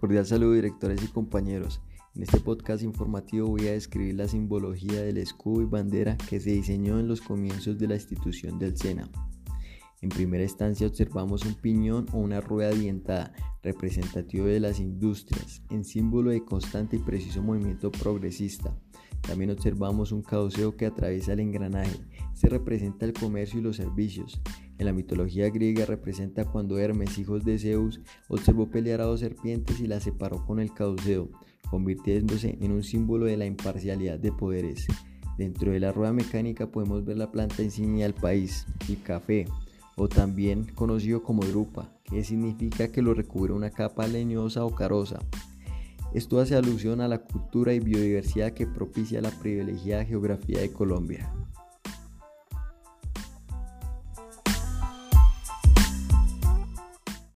Cordial saludo directores y compañeros. En este podcast informativo voy a describir la simbología del escudo y bandera que se diseñó en los comienzos de la institución del SENA. En primera instancia observamos un piñón o una rueda dientada, representativo de las industrias, en símbolo de constante y preciso movimiento progresista. También observamos un cauceo que atraviesa el engranaje. Se representa el comercio y los servicios. En la mitología griega representa cuando Hermes, hijos de Zeus, observó pelear a dos serpientes y las separó con el cauceo, convirtiéndose en un símbolo de la imparcialidad de poderes. Dentro de la rueda mecánica podemos ver la planta insignia del país, el café, o también conocido como drupa, que significa que lo recubre una capa leñosa o carosa. Esto hace alusión a la cultura y biodiversidad que propicia la privilegiada geografía de Colombia.